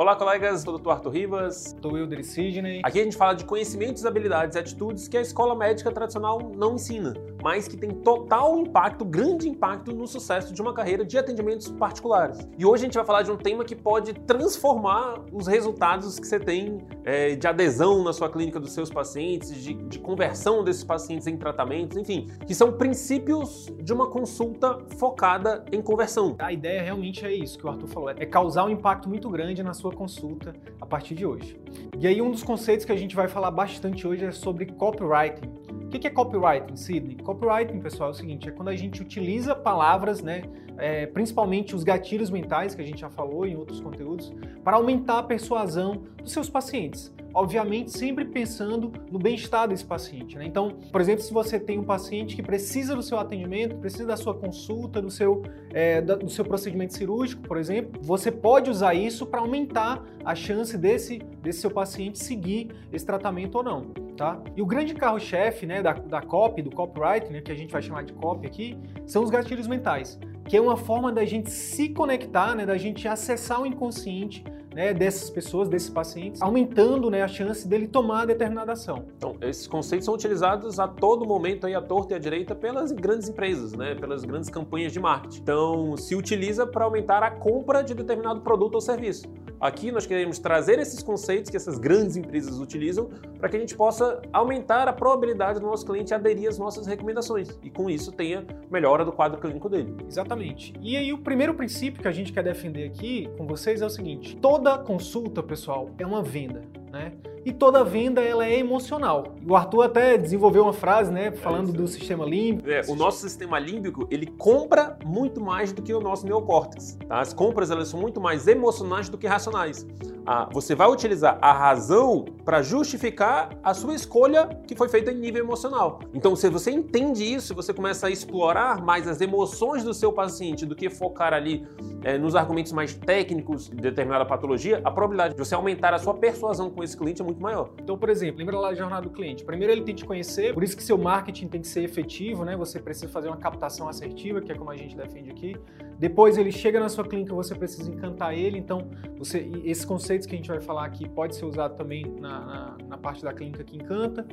Olá, colegas, sou o Dr. Arthur Rivas. Sou Wilder Sidney. Aqui a gente fala de conhecimentos, habilidades e atitudes que a escola médica tradicional não ensina, mas que tem total impacto, grande impacto no sucesso de uma carreira de atendimentos particulares. E hoje a gente vai falar de um tema que pode transformar os resultados que você tem é, de adesão na sua clínica dos seus pacientes, de, de conversão desses pacientes em tratamentos, enfim, que são princípios de uma consulta focada em conversão. A ideia realmente é isso que o Arthur falou, é causar um impacto muito grande na sua sua consulta a partir de hoje. E aí um dos conceitos que a gente vai falar bastante hoje é sobre copywriting. O que é copywriting, Sidney? Copywriting, pessoal, é o seguinte, é quando a gente utiliza palavras, né, é, principalmente os gatilhos mentais, que a gente já falou em outros conteúdos, para aumentar a persuasão dos seus pacientes. Obviamente, sempre pensando no bem-estar desse paciente. Né? Então, por exemplo, se você tem um paciente que precisa do seu atendimento, precisa da sua consulta, do seu, é, do seu procedimento cirúrgico, por exemplo, você pode usar isso para aumentar a chance desse, desse seu paciente seguir esse tratamento ou não. Tá? E o grande carro-chefe né, da, da copy, do copyright, né, que a gente vai chamar de copy aqui, são os gatilhos mentais, que é uma forma da gente se conectar, né, da gente acessar o inconsciente né, dessas pessoas, desses pacientes, aumentando né, a chance dele tomar determinada ação. Então, esses conceitos são utilizados a todo momento, aí, à torta e à direita, pelas grandes empresas, né, pelas grandes campanhas de marketing. Então, se utiliza para aumentar a compra de determinado produto ou serviço. Aqui nós queremos trazer esses conceitos que essas grandes empresas utilizam para que a gente possa aumentar a probabilidade do nosso cliente aderir às nossas recomendações e com isso tenha melhora do quadro clínico dele. Exatamente. E aí o primeiro princípio que a gente quer defender aqui com vocês é o seguinte: toda toda consulta, pessoal, é uma venda, né? E toda venda ela é emocional. O Arthur até desenvolveu uma frase, né, falando é do sistema límbico. É, o nosso sistema límbico, ele compra muito mais do que o nosso neocórtex. Tá? As compras elas são muito mais emocionais do que racionais. Ah, você vai utilizar a razão para justificar a sua escolha que foi feita em nível emocional. Então, se você entende isso, você começa a explorar mais as emoções do seu paciente do que focar ali é, nos argumentos mais técnicos de determinada patologia, a probabilidade de você aumentar a sua persuasão com esse cliente é muito maior. Então, por exemplo, lembra lá a jornada do cliente. Primeiro ele tem que te conhecer, por isso que seu marketing tem que ser efetivo, né? Você precisa fazer uma captação assertiva, que é como a gente defende aqui. Depois ele chega na sua clínica, você precisa encantar ele. Então, você, esses conceitos que a gente vai falar aqui pode ser usado também na, na, na parte da clínica que encanta.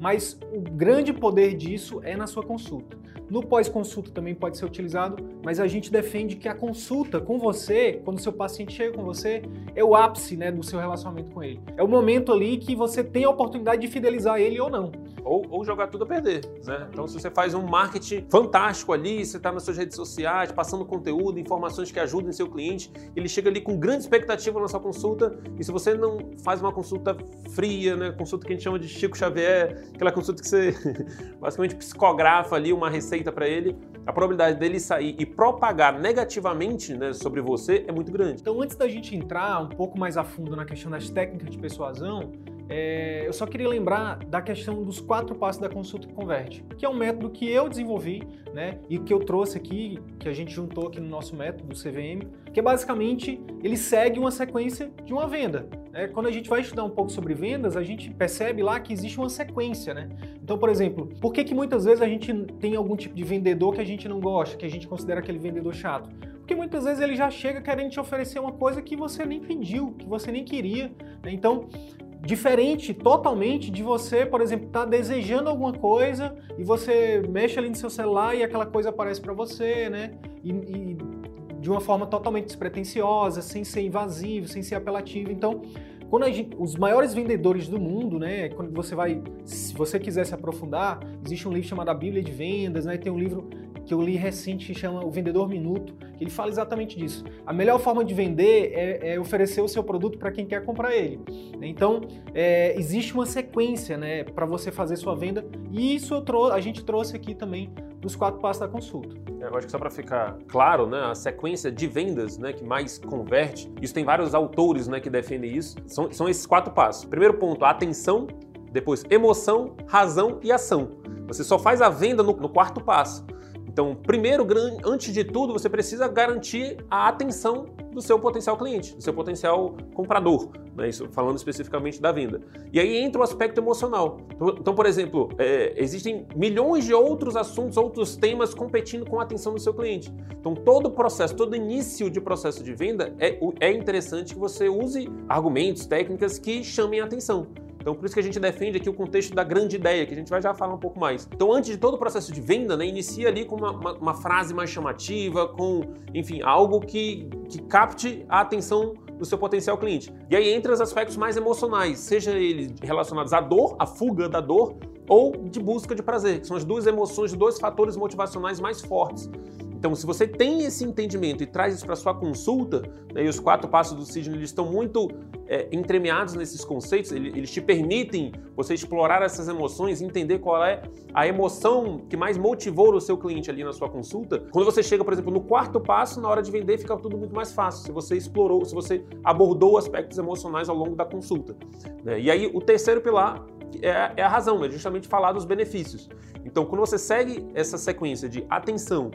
Mas o grande poder disso é na sua consulta. No pós-consulta também pode ser utilizado, mas a gente defende que a consulta com você, quando o seu paciente chega com você, é o ápice né, do seu relacionamento com ele. É o momento ali que você tem a oportunidade de fidelizar ele ou não. Ou, ou jogar tudo a perder. Né? Então, se você faz um marketing fantástico ali, você está nas suas redes sociais, passando conteúdo, informações que ajudem seu cliente, ele chega ali com grande expectativa na sua consulta, e se você não faz uma consulta fria, né, consulta que a gente chama de Chico Xavier, aquela consulta que você basicamente psicografa ali uma receita para ele, a probabilidade dele sair e propagar negativamente né, sobre você é muito grande. Então, antes da gente entrar um pouco mais a fundo na questão das técnicas de persuasão, é, eu só queria lembrar da questão dos quatro passos da consulta que converte, que é um método que eu desenvolvi, né, e que eu trouxe aqui, que a gente juntou aqui no nosso método do CVM, que é basicamente ele segue uma sequência de uma venda. Né? Quando a gente vai estudar um pouco sobre vendas, a gente percebe lá que existe uma sequência, né? Então, por exemplo, por que, que muitas vezes a gente tem algum tipo de vendedor que a gente não gosta, que a gente considera aquele vendedor chato? Porque muitas vezes ele já chega querendo te oferecer uma coisa que você nem pediu, que você nem queria. Né? Então, Diferente totalmente de você, por exemplo, estar tá desejando alguma coisa e você mexe ali no seu celular e aquela coisa aparece para você, né? E, e, de uma forma totalmente despretensiosa, sem ser invasivo, sem ser apelativo. Então, quando gente, os maiores vendedores do mundo, né? Quando você vai, se você quiser se aprofundar, existe um livro chamado A Bíblia de Vendas, né? Tem um livro que eu li recente que chama O Vendedor Minuto, que ele fala exatamente disso. A melhor forma de vender é, é oferecer o seu produto para quem quer comprar ele. Então, é, existe uma sequência né, para você fazer sua venda e isso a gente trouxe aqui também dos quatro passos da consulta. É, eu acho que só para ficar claro, né, a sequência de vendas né, que mais converte, isso tem vários autores né, que defendem isso, são, são esses quatro passos. Primeiro ponto, atenção, depois emoção, razão e ação. Você só faz a venda no, no quarto passo. Então, primeiro, antes de tudo, você precisa garantir a atenção do seu potencial cliente, do seu potencial comprador, né? Isso, falando especificamente da venda. E aí entra o aspecto emocional. Então, então por exemplo, é, existem milhões de outros assuntos, outros temas competindo com a atenção do seu cliente. Então, todo o processo, todo início de processo de venda é, é interessante que você use argumentos, técnicas que chamem a atenção. Então, por isso que a gente defende aqui o contexto da grande ideia, que a gente vai já falar um pouco mais. Então, antes de todo o processo de venda, né, inicia ali com uma, uma, uma frase mais chamativa, com, enfim, algo que, que capte a atenção do seu potencial cliente. E aí entra os aspectos mais emocionais, seja eles relacionados à dor, à fuga da dor, ou de busca de prazer, que são as duas emoções, dois fatores motivacionais mais fortes. Então, se você tem esse entendimento e traz isso para sua consulta, né, e os quatro passos do Sidney eles estão muito é, entremeados nesses conceitos, eles, te permitem você explorar essas emoções, entender qual é a emoção que mais motivou o seu cliente ali na sua consulta. Quando você chega, por exemplo, no quarto passo, na hora de vender, fica tudo muito mais fácil. Se você explorou, se você abordou aspectos emocionais ao longo da consulta. Né? E aí, o terceiro pilar é, é a razão, é justamente falar dos benefícios. Então, quando você segue essa sequência de atenção,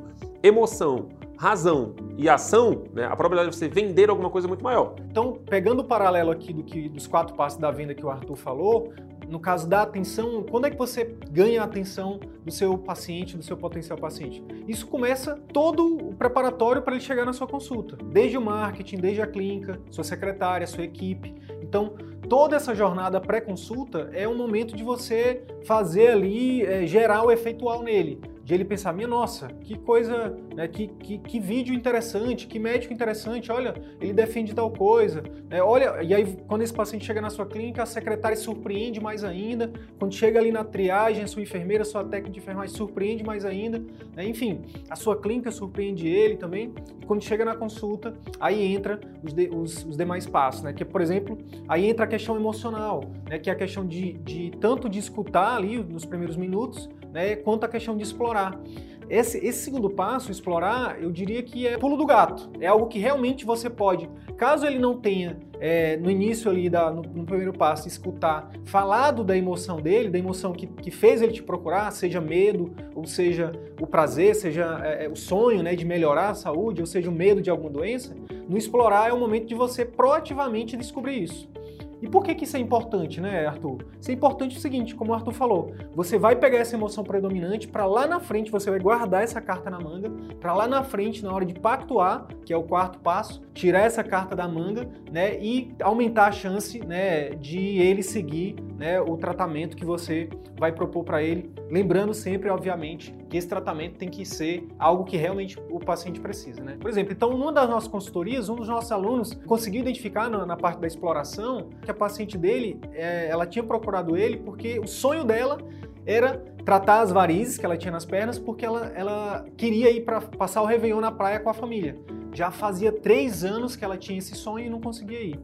emoção, razão e ação, né, a probabilidade de você vender alguma coisa é muito maior. Então, pegando o paralelo aqui do que dos quatro passos da venda que o Arthur falou, no caso da atenção, quando é que você ganha a atenção do seu paciente, do seu potencial paciente? Isso começa todo o preparatório para ele chegar na sua consulta, desde o marketing, desde a clínica, sua secretária, sua equipe. Então, toda essa jornada pré-consulta é um momento de você fazer ali, é, gerar o efeitual nele de ele pensar, minha nossa, que coisa, né, que, que, que, vídeo interessante, que médico interessante, olha, ele defende tal coisa. Né, olha, e aí quando esse paciente chega na sua clínica, a secretária surpreende mais ainda. Quando chega ali na triagem, sua enfermeira, sua técnica de enfermagem surpreende mais ainda. Né, enfim, a sua clínica surpreende ele também. E quando chega na consulta, aí entra os, de, os, os demais passos, né? Que, por exemplo, aí entra a questão emocional, né? Que é a questão de, de tanto de escutar ali nos primeiros minutos, né, quanto à questão de explorar. Esse, esse, segundo passo, explorar, eu diria que é pulo do gato. É algo que realmente você pode, caso ele não tenha é, no início ali, da, no, no, primeiro passo, escutar, falado da emoção dele, da emoção que, que fez ele te procurar, seja medo, ou seja o prazer, seja é, é o sonho né, de melhorar a saúde, ou seja o medo de alguma doença, no explorar é o momento de você proativamente descobrir isso. E por que, que isso é importante, né, Arthur? Isso é importante o seguinte, como o Arthur falou, você vai pegar essa emoção predominante para lá na frente, você vai guardar essa carta na manga, para lá na frente, na hora de pactuar, que é o quarto passo, tirar essa carta da manga, né, e aumentar a chance, né, de ele seguir, né, o tratamento que você vai propor para ele, lembrando sempre, obviamente, que esse tratamento tem que ser algo que realmente o paciente precisa, né? Por exemplo, então, numa das nossas consultorias, um dos nossos alunos conseguiu identificar na, na parte da exploração que a paciente dele, é, ela tinha procurado ele porque o sonho dela era tratar as varizes que ela tinha nas pernas, porque ela, ela queria ir para passar o Réveillon na praia com a família. Já fazia três anos que ela tinha esse sonho e não conseguia ir.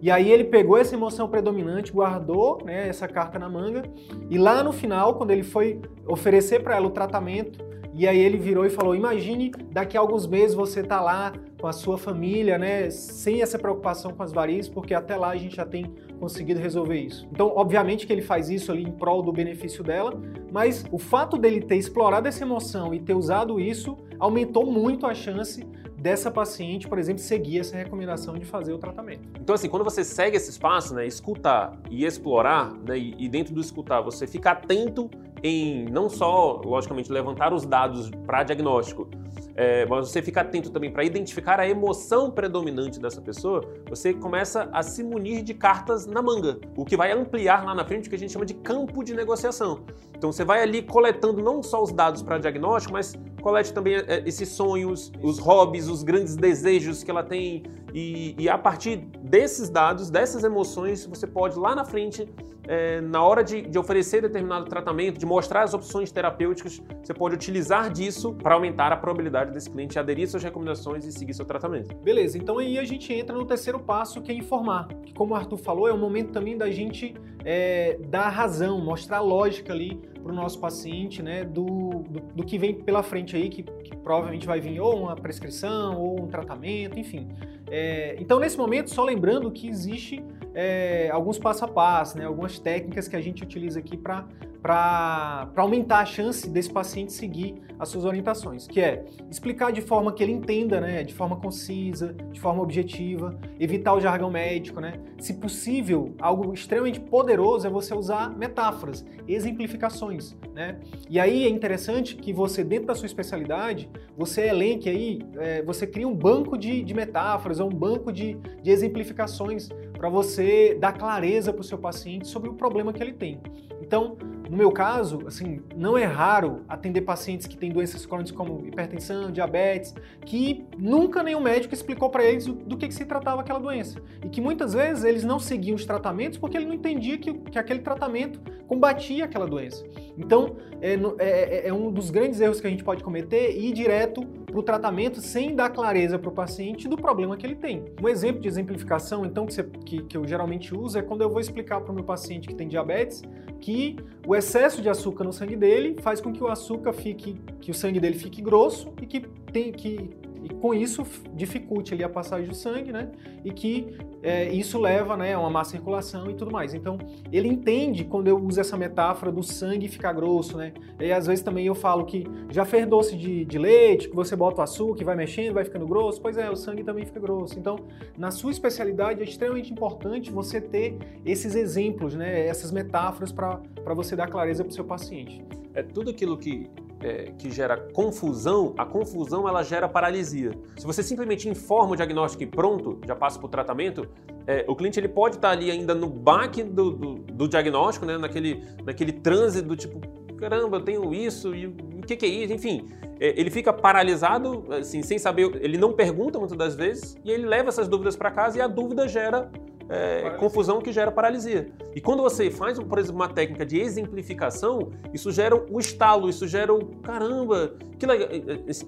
E aí ele pegou essa emoção predominante, guardou né, essa carta na manga, e lá no final, quando ele foi oferecer para ela o tratamento, e aí ele virou e falou: Imagine daqui a alguns meses você tá lá com a sua família, né, sem essa preocupação com as varizes, porque até lá a gente já tem conseguido resolver isso. Então, obviamente que ele faz isso ali em prol do benefício dela, mas o fato dele ter explorado essa emoção e ter usado isso aumentou muito a chance dessa paciente, por exemplo, seguir essa recomendação de fazer o tratamento. Então, assim, quando você segue esse espaço, né, escutar e explorar, né, e dentro do escutar você fica atento em não só, logicamente, levantar os dados para diagnóstico, é, mas você fica atento também para identificar a emoção predominante dessa pessoa, você começa a se munir de cartas na manga, o que vai ampliar lá na frente o que a gente chama de campo de negociação. Então você vai ali coletando não só os dados para diagnóstico, mas colete também é, esses sonhos, os hobbies, os grandes desejos que ela tem, e, e a partir desses dados, dessas emoções, você pode lá na frente é, na hora de, de, oferecer determinado tratamento, de mostrar as opções terapêuticas, você pode utilizar disso para aumentar a probabilidade desse cliente aderir às suas recomendações e seguir seu tratamento. Beleza, então aí a gente entra no terceiro passo, que é informar. Que, como o Arthur falou, é o momento também da gente é, dar razão, mostrar lógica ali para o nosso paciente, né, do, do, do, que vem pela frente aí, que, que, provavelmente vai vir ou uma prescrição ou um tratamento, enfim. É, então, nesse momento, só lembrando que existe é, alguns passo a passo, né, algumas técnicas que a gente utiliza aqui para para aumentar a chance desse paciente seguir as suas orientações, que é explicar de forma que ele entenda, né, de forma concisa, de forma objetiva, evitar o jargão médico, né? Se possível, algo extremamente poderoso é você usar metáforas, exemplificações, né? E aí é interessante que você dentro da sua especialidade, você elenque aí, é, você cria um banco de, de metáforas ou um banco de, de exemplificações para você dar clareza para o seu paciente sobre o problema que ele tem. Então, no meu caso, assim, não é raro atender pacientes que têm doenças crônicas como hipertensão, diabetes, que nunca nenhum médico explicou para eles do que, que, se tratava aquela doença. E que muitas vezes eles não seguiam os tratamentos porque ele não entendia que, que aquele tratamento combatia aquela doença. Então, é, é, é, um dos grandes erros que a gente pode cometer ir direto para o tratamento sem dar clareza para o paciente do problema que ele tem. Um exemplo de exemplificação, então, que, você, que, que eu geralmente uso é quando eu vou explicar para o meu paciente que tem diabetes que o excesso de açúcar no sangue dele faz com que o açúcar fique, que o sangue dele fique grosso e que tem que e com isso dificulte ali a passagem do sangue, né? E que é, isso leva né, a uma má circulação e tudo mais. Então, ele entende quando eu uso essa metáfora do sangue ficar grosso, né? E às vezes também eu falo que já fez doce de, de leite, que você bota o açúcar e vai mexendo, vai ficando grosso. Pois é, o sangue também fica grosso. Então, na sua especialidade é extremamente importante você ter esses exemplos, né? Essas metáforas para você dar clareza para o seu paciente. É tudo aquilo que é, que gera confusão, a confusão ela gera paralisia. Se você simplesmente informa o diagnóstico e pronto, já passa para o tratamento, é, o cliente ele pode estar ali ainda no baque do, do, do, diagnóstico, né? naquele, naquele transe do tipo, caramba, eu tenho isso, e o que, que é isso? Enfim, é, ele fica paralisado, assim, sem saber, ele não pergunta muitas das vezes, e ele leva essas dúvidas para casa e a dúvida gera é, confusão que gera paralisia. E quando você faz, por exemplo, uma técnica de exemplificação, isso gera o estalo, isso gera o caramba, que legal.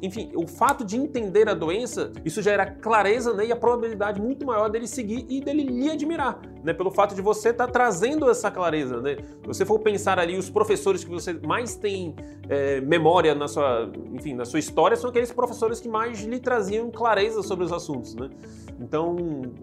Enfim, o fato de entender a doença, isso gera clareza né, e a probabilidade muito maior dele seguir e dele lhe admirar, né, pelo fato de você estar tá trazendo essa clareza. Né? Se você for pensar ali, os professores que você mais tem é, memória na sua, enfim, na sua história são aqueles professores que mais lhe traziam clareza sobre os assuntos. Né? Então,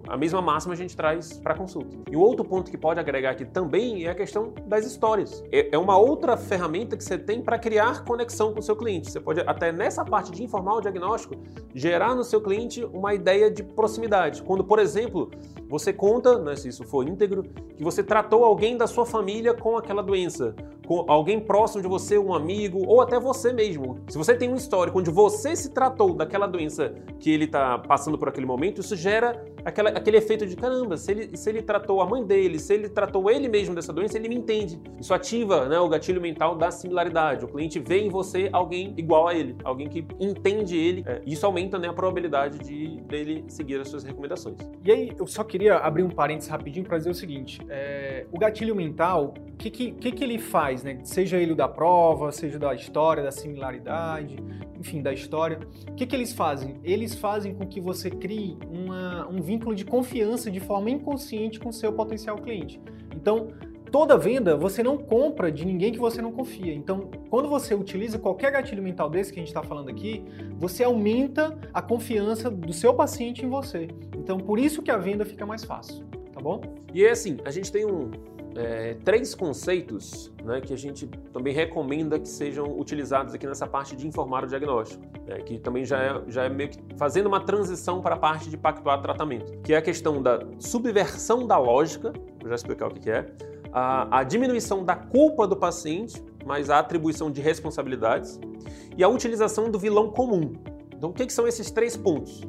a mesma máxima a gente traz para consulta. E o outro ponto que pode agregar aqui também é a questão das histórias. É, é uma outra ferramenta que você tem para criar conexão com o seu cliente. Você pode, até nessa parte de informar o diagnóstico, gerar no seu cliente uma ideia de proximidade. Quando, por exemplo, você conta, né, se isso for íntegro, que você tratou alguém da sua família com aquela doença, com alguém próximo de você, um amigo, ou até você mesmo. Se você tem um histórico onde você se tratou daquela doença que ele está passando por aquele momento, isso gera aquela, aquele efeito de caramba, se ele, se ele tratou a mãe dele, se ele tratou ele mesmo dessa doença, ele me entende. Isso ativa né, o gatilho mental da similaridade. O cliente vê em você alguém igual a ele, alguém que entende ele. É, isso aumenta né, a probabilidade de dele seguir as suas recomendações. E aí, eu só queria abrir um parênteses rapidinho para dizer o seguinte: é, o gatilho mental, o que, que, que, que ele faz, né? Seja ele o da prova, seja da história, da similaridade, enfim, da história. O que, que eles fazem? Eles fazem com que você crie uma, um vínculo de confiança de forma inconsciente com seu potencial cliente. Então, toda venda você não compra de ninguém que você não confia. Então, quando você utiliza qualquer gatilho mental desse que a gente está falando aqui, você aumenta a confiança do seu paciente em você. Então, por isso que a venda fica mais fácil, tá bom? E é assim, a gente tem um, é, três conceitos né, que a gente também recomenda que sejam utilizados aqui nessa parte de informar o diagnóstico, né, que também já é, já é meio que fazendo uma transição para a parte de pactuar tratamento, que é a questão da subversão da lógica, vou já explicar o que, é, a, a diminuição da culpa do paciente, mas a atribuição de responsabilidades, e a utilização do vilão comum. Então, o que, que são esses três pontos?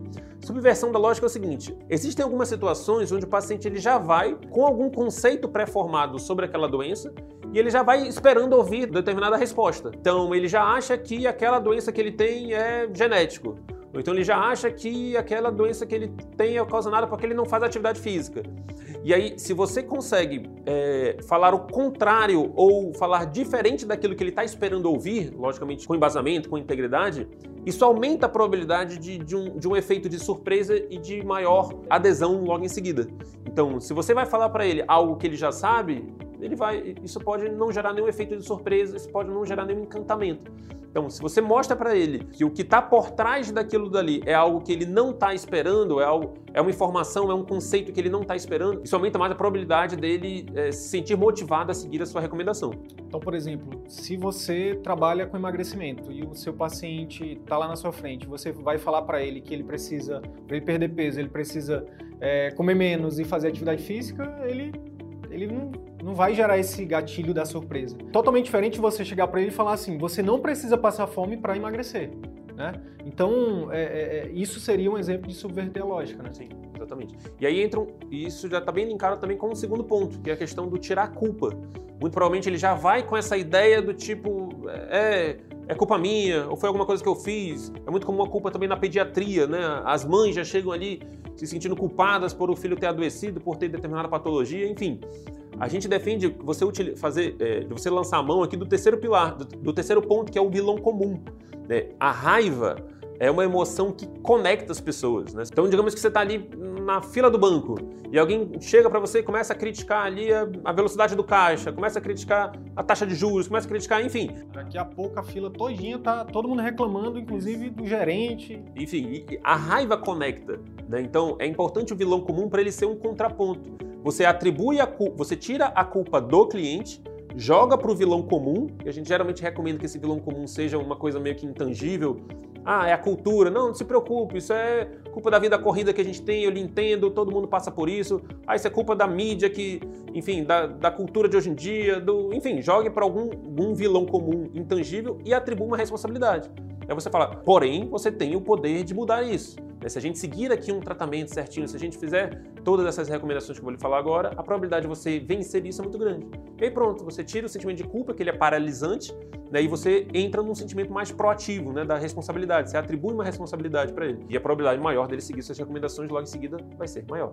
Subversão da lógica é o seguinte: existem algumas situações onde o paciente ele já vai com algum conceito pré-formado sobre aquela doença e ele já vai esperando ouvir determinada resposta. Então ele já acha que aquela doença que ele tem é genético. Ou então ele já acha que aquela doença que ele tem é ocasionada porque ele não faz atividade física. E aí, se você consegue é, falar o contrário ou falar diferente daquilo que ele está esperando ouvir, logicamente com embasamento, com integridade, isso aumenta a probabilidade de, de, um, de um efeito de surpresa e de maior adesão logo em seguida. Então, se você vai falar para ele algo que ele já sabe, ele vai, isso pode não gerar nenhum efeito de surpresa, isso pode não gerar nenhum encantamento. Então, se você mostra para ele que o que está por trás daquilo dali é algo que ele não está esperando, é, algo, é uma informação, é um conceito que ele não está esperando, isso aumenta mais a probabilidade dele é, se sentir motivado a seguir a sua recomendação. Então, por exemplo, se você trabalha com emagrecimento e o seu paciente está lá na sua frente, você vai falar para ele que ele precisa, para ele perder peso, ele precisa é, comer menos e fazer atividade física, ele ele não, não vai gerar esse gatilho da surpresa. Totalmente diferente você chegar para ele e falar assim: você não precisa passar fome para emagrecer. Né? Então, é, é, é, isso seria um exemplo de subverter a lógica. Né? Sim, exatamente. E aí entra, e isso já está bem linkado também com o um segundo ponto, que é a questão do tirar a culpa. Muito provavelmente ele já vai com essa ideia do tipo, é, é culpa minha, ou foi alguma coisa que eu fiz. É muito comum a culpa também na pediatria, né? As mães já chegam ali se sentindo culpadas por o filho ter adoecido, por ter determinada patologia, enfim. A gente defende você fazer, é, você lançar a mão aqui do terceiro pilar, do, do terceiro ponto, que é o vilão comum. Né? A raiva é uma emoção que conecta as pessoas. Né? Então, digamos que você está ali na fila do banco e alguém chega para você e começa a criticar ali a, a, velocidade do caixa, começa a criticar a taxa de juros, começa a criticar, enfim. Daqui a pouco a fila todinha tá todo mundo reclamando, inclusive do gerente. Enfim, a raiva conecta. Né? Então, é importante o vilão comum para ele ser um contraponto. Você atribui a culpa, você tira a culpa do cliente joga para o vilão comum, e a gente geralmente recomenda que esse vilão comum seja uma coisa meio que intangível, ah, é a cultura. Não, não se preocupe, isso é culpa da vida corrida que a gente tem, eu lhe entendo, todo mundo passa por isso. Ah, isso é culpa da mídia que, enfim, da, da cultura de hoje em dia, do, enfim, jogue para algum, algum vilão comum intangível e atribua uma responsabilidade. Aí você fala, porém, você tem o poder de mudar isso. Né, se a gente seguir aqui um tratamento certinho, se a gente fizer todas essas recomendações que eu vou lhe falar agora, a probabilidade de você vencer isso é muito grande. E aí pronto, você tira o sentimento de culpa, que ele é paralisante, né, e você entra num sentimento mais proativo, né, da responsabilidade. Você atribui uma responsabilidade para ele. E a probabilidade maior dele seguir suas recomendações logo em seguida vai ser maior.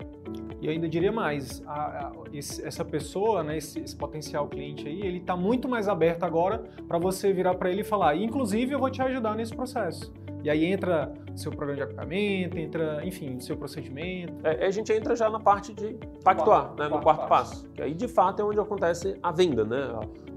E ainda diria mais, a, a, esse, essa pessoa, né, esse, esse, potencial cliente aí, ele está muito mais aberto agora para você virar para ele e falar, inclusive eu vou te ajudar nesse processo. E aí entra seu programa de acompanhamento, entra, enfim, seu procedimento. É, a gente entra já na parte de pactuar, quarto, né, no quarto, quarto passo. passo. Que aí, de fato, é onde acontece a venda, né?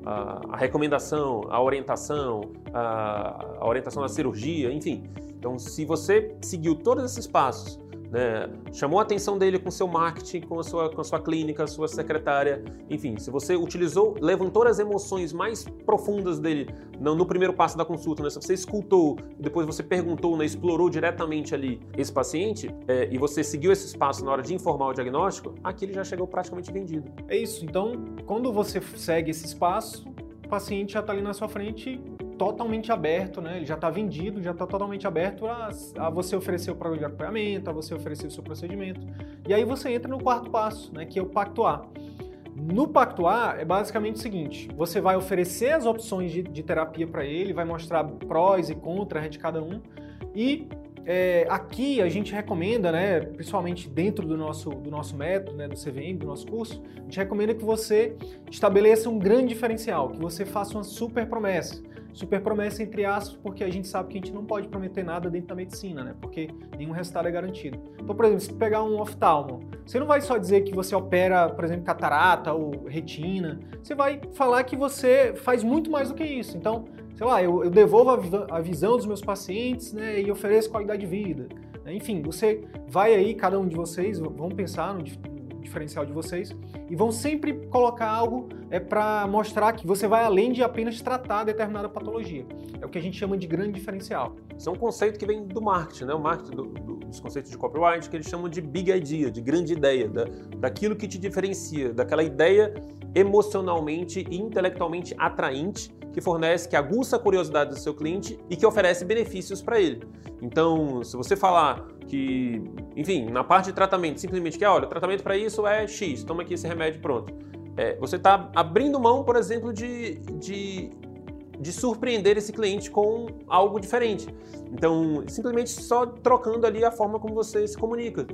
A, a, a recomendação, a orientação, a, a orientação da cirurgia, enfim. Então, se você seguiu todos esses passos né? Chamou a atenção dele com seu marketing, com a sua, com a sua clínica, a sua secretária, enfim, se você utilizou, levantou as emoções mais profundas dele no, no primeiro passo da consulta, né? se você escutou depois você perguntou, né? explorou diretamente ali esse paciente é, e você seguiu esses passos na hora de informar o diagnóstico, aqui ele já chegou praticamente vendido. É isso, então quando você segue esses passos, o paciente já está ali na sua frente totalmente aberto, né? Ele já está vendido, já está totalmente aberto a, a, você oferecer o programa de acompanhamento, a você oferecer o seu procedimento. E aí você entra no quarto passo, né? Que é o pactuar. No pactuar é basicamente o seguinte: você vai oferecer as opções de, de terapia para ele, vai mostrar prós e contras de cada um e é, aqui a gente recomenda, né, principalmente dentro do nosso, do nosso método, né, do CVM, do nosso curso, a gente recomenda que você estabeleça um grande diferencial, que você faça uma super promessa. Super promessa entre aspas, porque a gente sabe que a gente não pode prometer nada dentro da medicina, né? Porque nenhum resultado é garantido. Então, por exemplo, se pegar um oftalmo, você não vai só dizer que você opera, por exemplo, catarata ou retina, você vai falar que você faz muito mais do que isso. Então, sei lá, eu, eu devolvo a, a, visão dos meus pacientes, né? E ofereço qualidade de vida. Enfim, você vai aí, cada um de vocês, vão pensar no diferencial de vocês e vão sempre colocar algo é para mostrar que você vai além de apenas tratar determinada patologia. É o que a gente chama de grande diferencial. Isso é um conceito que vem do marketing, né? O marketing do, do, dos conceitos de copyright que eles chamam de big idea, de grande ideia, da, daquilo que te diferencia, daquela ideia emocionalmente e intelectualmente atraente que fornece, que aguça a curiosidade do seu cliente e que oferece benefícios para ele. Então, se você falar que, enfim, na parte de tratamento, simplesmente que, olha, o tratamento para isso é X, toma aqui esse remédio pronto. É, você está abrindo mão, por exemplo, de, de, de surpreender esse cliente com algo diferente. Então, simplesmente só trocando ali a forma como você se comunica.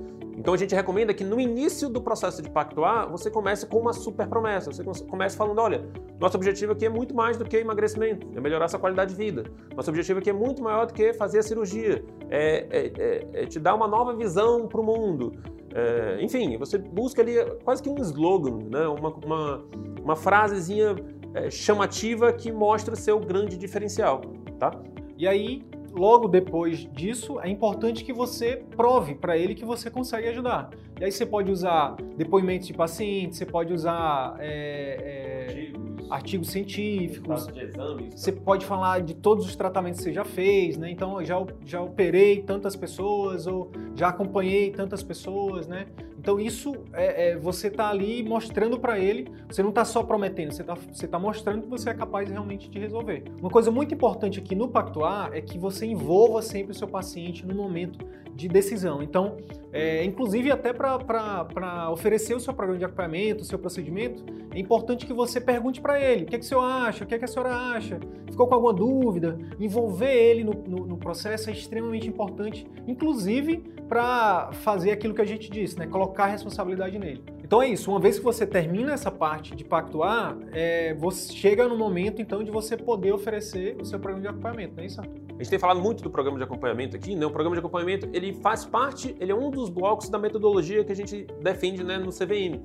Então a gente recomenda que no início do processo de pactuar, você comece com uma super promessa. Você comece falando, olha, nosso objetivo aqui é muito mais do que emagrecimento, é melhorar sua qualidade de vida. Nosso objetivo aqui é muito maior do que fazer a cirurgia, é, é, é, é te dar uma nova visão para o mundo. É, enfim, você busca ali quase que um slogan, né? uma, uma, uma frasezinha é, chamativa que mostra seu grande diferencial, tá? E aí, logo depois disso, é importante que você prove para ele que você consegue ajudar. E aí você pode usar depoimentos de pacientes, você pode usar é, é, artigos científicos. De exames, você pode falar de todos os tratamentos que você já fez, né? Então, eu já, já operei tantas pessoas, ou já acompanhei tantas pessoas, né? Então, isso é, é você está ali mostrando para ele, você não está só prometendo, você está você tá mostrando que você é capaz realmente de resolver. Uma coisa muito importante aqui no Pactuar é que você envolva sempre o seu paciente no momento de decisão. Então, é, inclusive até para oferecer o seu programa de acompanhamento, o seu procedimento, é importante que você pergunte para ele o que, é que o senhor acha, o que, é que a senhora acha, ficou com alguma dúvida. Envolver ele no, no, no processo é extremamente importante, inclusive para fazer aquilo que a gente disse, né? colocar a responsabilidade nele. Então é isso, uma vez que você termina essa parte de pactuar, é, você chega no momento então de você poder oferecer o seu programa de acompanhamento, não é isso? A gente tem falado muito do programa de acompanhamento aqui, né? O programa de acompanhamento, ele faz parte, ele é um dos blocos da metodologia que a gente defende né, no CVM,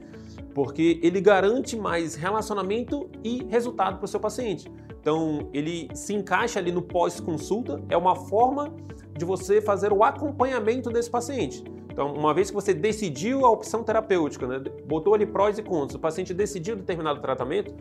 porque ele garante mais relacionamento e resultado para o seu paciente. Então, ele se encaixa ali no pós-consulta, é uma forma de você fazer o acompanhamento desse paciente. Então, uma vez que você decidiu a opção terapêutica, né, botou ali prós e contras, o paciente decidiu determinado tratamento,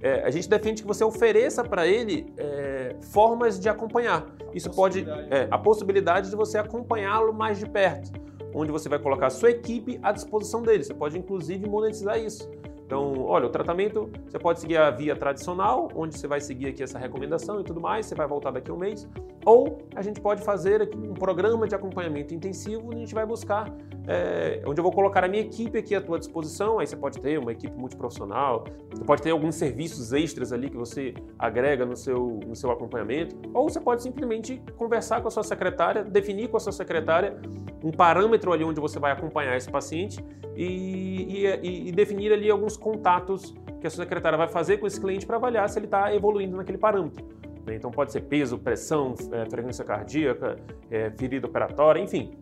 é, a gente defende que você ofereça para ele é, formas de acompanhar. Isso pode. É, a possibilidade de você acompanhá-lo mais de perto, onde você vai colocar a sua equipe à disposição dele. Você pode, inclusive, monetizar isso. Então, olha, o tratamento você pode seguir a via tradicional, onde você vai seguir aqui essa recomendação e tudo mais, você vai voltar daqui a um mês, ou a gente pode fazer aqui um programa de acompanhamento intensivo, onde a gente vai buscar, é, onde eu vou colocar a minha equipe aqui à tua disposição, aí você pode ter uma equipe multiprofissional, você pode ter alguns serviços extras ali que você agrega no seu, no seu acompanhamento, ou você pode simplesmente conversar com a sua secretária, definir com a sua secretária um parâmetro ali onde você vai acompanhar esse paciente e, e, e definir ali alguns contatos que a sua secretária vai fazer com esse cliente para avaliar se ele está evoluindo naquele parâmetro. Né? Então pode ser peso, pressão, é, frequência cardíaca, é, ferida operatória, enfim,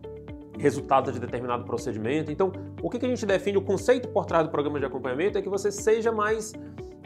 resultado de determinado procedimento. Então, o que, que a gente define, o conceito por trás do programa de acompanhamento é que você seja mais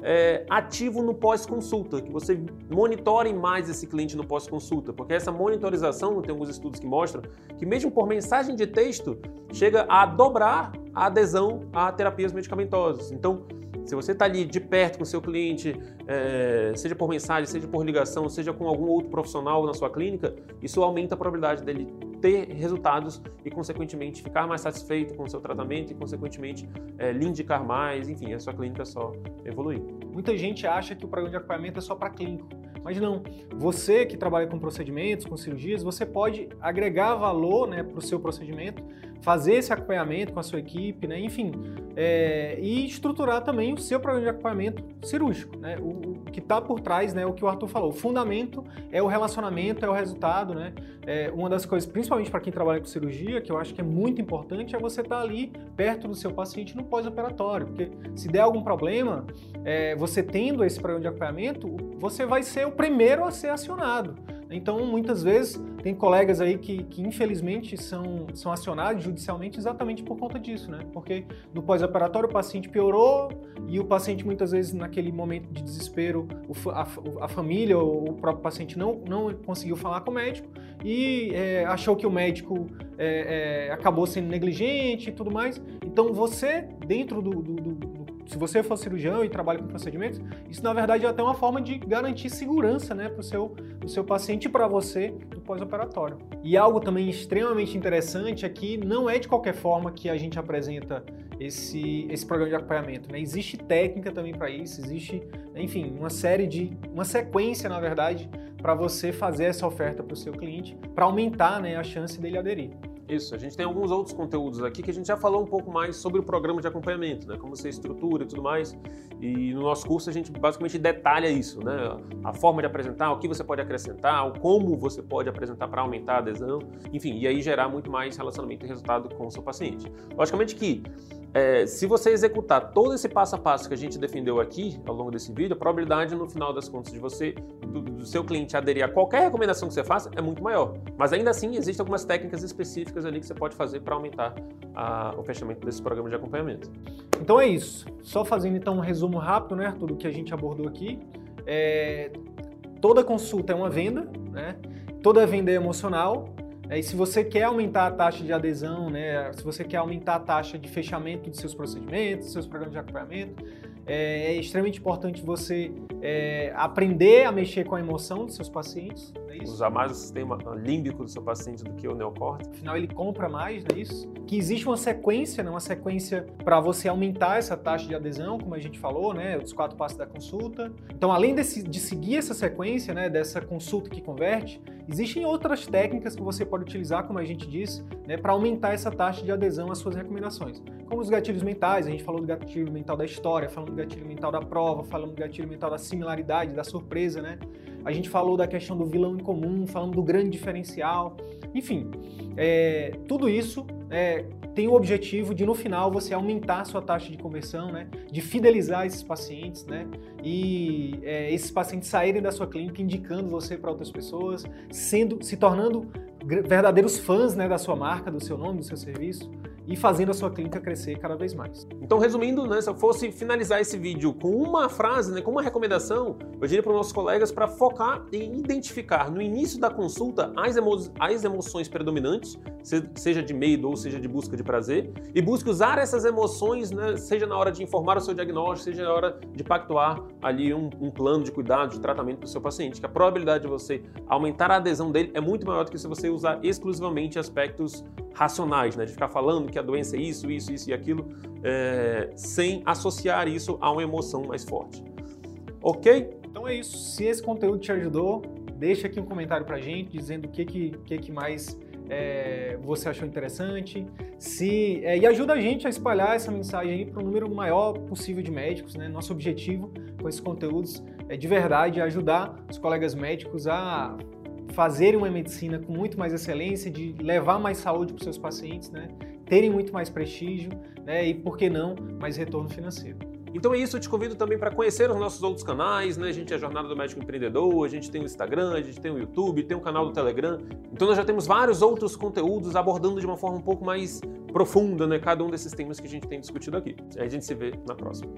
é, ativo no pós-consulta, que você monitore mais esse cliente no pós-consulta, porque essa monitorização, tem alguns estudos que mostram que mesmo por mensagem de texto, chega a dobrar a adesão a terapias medicamentosas. Então, se você está ali de perto com o seu cliente, é, seja por mensagem, seja por ligação, seja com algum outro profissional na sua clínica, isso aumenta a probabilidade dele ter resultados e, consequentemente, ficar mais satisfeito com o seu tratamento e, consequentemente, é, lhe indicar mais, enfim, a sua clínica só evoluir. Muita gente acha que o programa de acompanhamento é só para clínico. Mas não, você que trabalha com procedimentos, com cirurgias, você pode agregar valor né, para o seu procedimento, fazer esse acompanhamento com a sua equipe, né, enfim, é, e estruturar também o seu programa de acompanhamento cirúrgico. Né, o, o que está por trás, né, o que o Arthur falou, o fundamento é o relacionamento, é o resultado. Né, é, uma das coisas, principalmente para quem trabalha com cirurgia, que eu acho que é muito importante, é você estar tá ali perto do seu paciente no pós-operatório, porque se der algum problema, é, você tendo esse programa de acompanhamento, você vai ser o primeiro a ser acionado. Então, muitas vezes, tem colegas aí que, que infelizmente são, são acionados judicialmente exatamente por conta disso, né? Porque no pós-operatório o paciente piorou e o paciente, muitas vezes, naquele momento de desespero, a, a, família ou o próprio paciente não, não conseguiu falar com o médico e é, achou que o médico é, é, acabou sendo negligente e tudo mais. Então, você, dentro do, do se você for cirurgião e trabalha com procedimentos, isso na verdade é até uma forma de garantir segurança né, para o seu, seu paciente e para você no pós-operatório. E algo também extremamente interessante é que não é de qualquer forma que a gente apresenta esse, esse programa de acompanhamento. Né? Existe técnica também para isso, existe, enfim, uma série de. uma sequência, na verdade, para você fazer essa oferta para o seu cliente, para aumentar né, a chance dele aderir. Isso, a gente tem alguns outros conteúdos aqui que a gente já falou um pouco mais sobre o programa de acompanhamento, né? Como você estrutura e tudo mais. E no nosso curso a gente basicamente detalha isso, né? A forma de apresentar, o que você pode acrescentar, o como você pode apresentar para aumentar a adesão, enfim, e aí gerar muito mais relacionamento e resultado com o seu paciente. Logicamente que é, se você executar todo esse passo a passo que a gente defendeu aqui ao longo desse vídeo, a probabilidade no final das contas de você, do, do seu cliente aderir a qualquer recomendação que você faça é muito maior. Mas ainda assim, existem algumas técnicas específicas ali que você pode fazer para aumentar a, o fechamento desse programa de acompanhamento. Então é isso. Só fazendo então um resumo rápido, né, Arthur, do que a gente abordou aqui. É, toda consulta é uma venda, né? Toda venda é emocional, e se você quer aumentar a taxa de adesão, né, se você quer aumentar a taxa de fechamento de seus procedimentos, seus programas de acompanhamento, é, é extremamente importante você é, aprender a mexer com a emoção dos seus pacientes. É Usar mais o sistema límbico do seu paciente do que o neocórtex. Afinal, ele compra mais, não é isso? Que existe uma sequência, né, uma sequência para você aumentar essa taxa de adesão, como a gente falou, né, os quatro passos da consulta. Então, além desse, de seguir essa sequência, né, dessa consulta que converte, existem outras técnicas que você pode utilizar, como a gente disse, né, para aumentar essa taxa de adesão às suas recomendações. Como os gatilhos mentais, a gente falou do gatilho mental da história, falando do gatilho mental da prova, falando do gatilho mental da similaridade, da surpresa, né? A gente falou da questão do vilão em comum, falando do grande diferencial. Enfim, é, tudo isso é, tem o objetivo de, no final, você aumentar a sua taxa de conversão, né? De fidelizar esses pacientes, né? E é, esses pacientes saírem da sua clínica indicando você para outras pessoas, sendo, se tornando verdadeiros fãs né, da sua marca, do seu nome, do seu serviço e fazendo a sua clínica crescer cada vez mais. Então, resumindo, né, se eu fosse finalizar esse vídeo com uma frase, né, com uma recomendação, eu diria para os nossos colegas para focar em identificar no início da consulta as, emo as emoções predominantes, seja de medo ou seja de busca de prazer, e busque usar essas emoções, né, seja na hora de informar o seu diagnóstico, seja na hora de pactuar ali um, um plano de cuidado, de tratamento para o seu paciente, que a probabilidade de você aumentar a adesão dele é muito maior do que se você usar exclusivamente aspectos racionais, né, de ficar falando que a doença é isso, isso, isso e aquilo, é, sem associar isso a uma emoção mais forte. Ok? Então é isso. Se esse conteúdo te ajudou, deixa aqui um comentário pra gente dizendo o que, que, que, que mais é, você achou interessante. Se, é, e ajuda a gente a espalhar essa mensagem para o número maior possível de médicos. Né? Nosso objetivo com esses conteúdos é de verdade ajudar os colegas médicos a fazerem uma medicina com muito mais excelência, de levar mais saúde para os seus pacientes, né? Terem muito mais prestígio né? e, por que não, mais retorno financeiro. Então é isso, eu te convido também para conhecer os nossos outros canais, né? A gente é a Jornada do Médico Empreendedor, a gente tem o Instagram, a gente tem o YouTube, tem o canal do Telegram. Então nós já temos vários outros conteúdos abordando de uma forma um pouco mais profunda, né? Cada um desses temas que a gente tem discutido aqui. A gente se vê na próxima.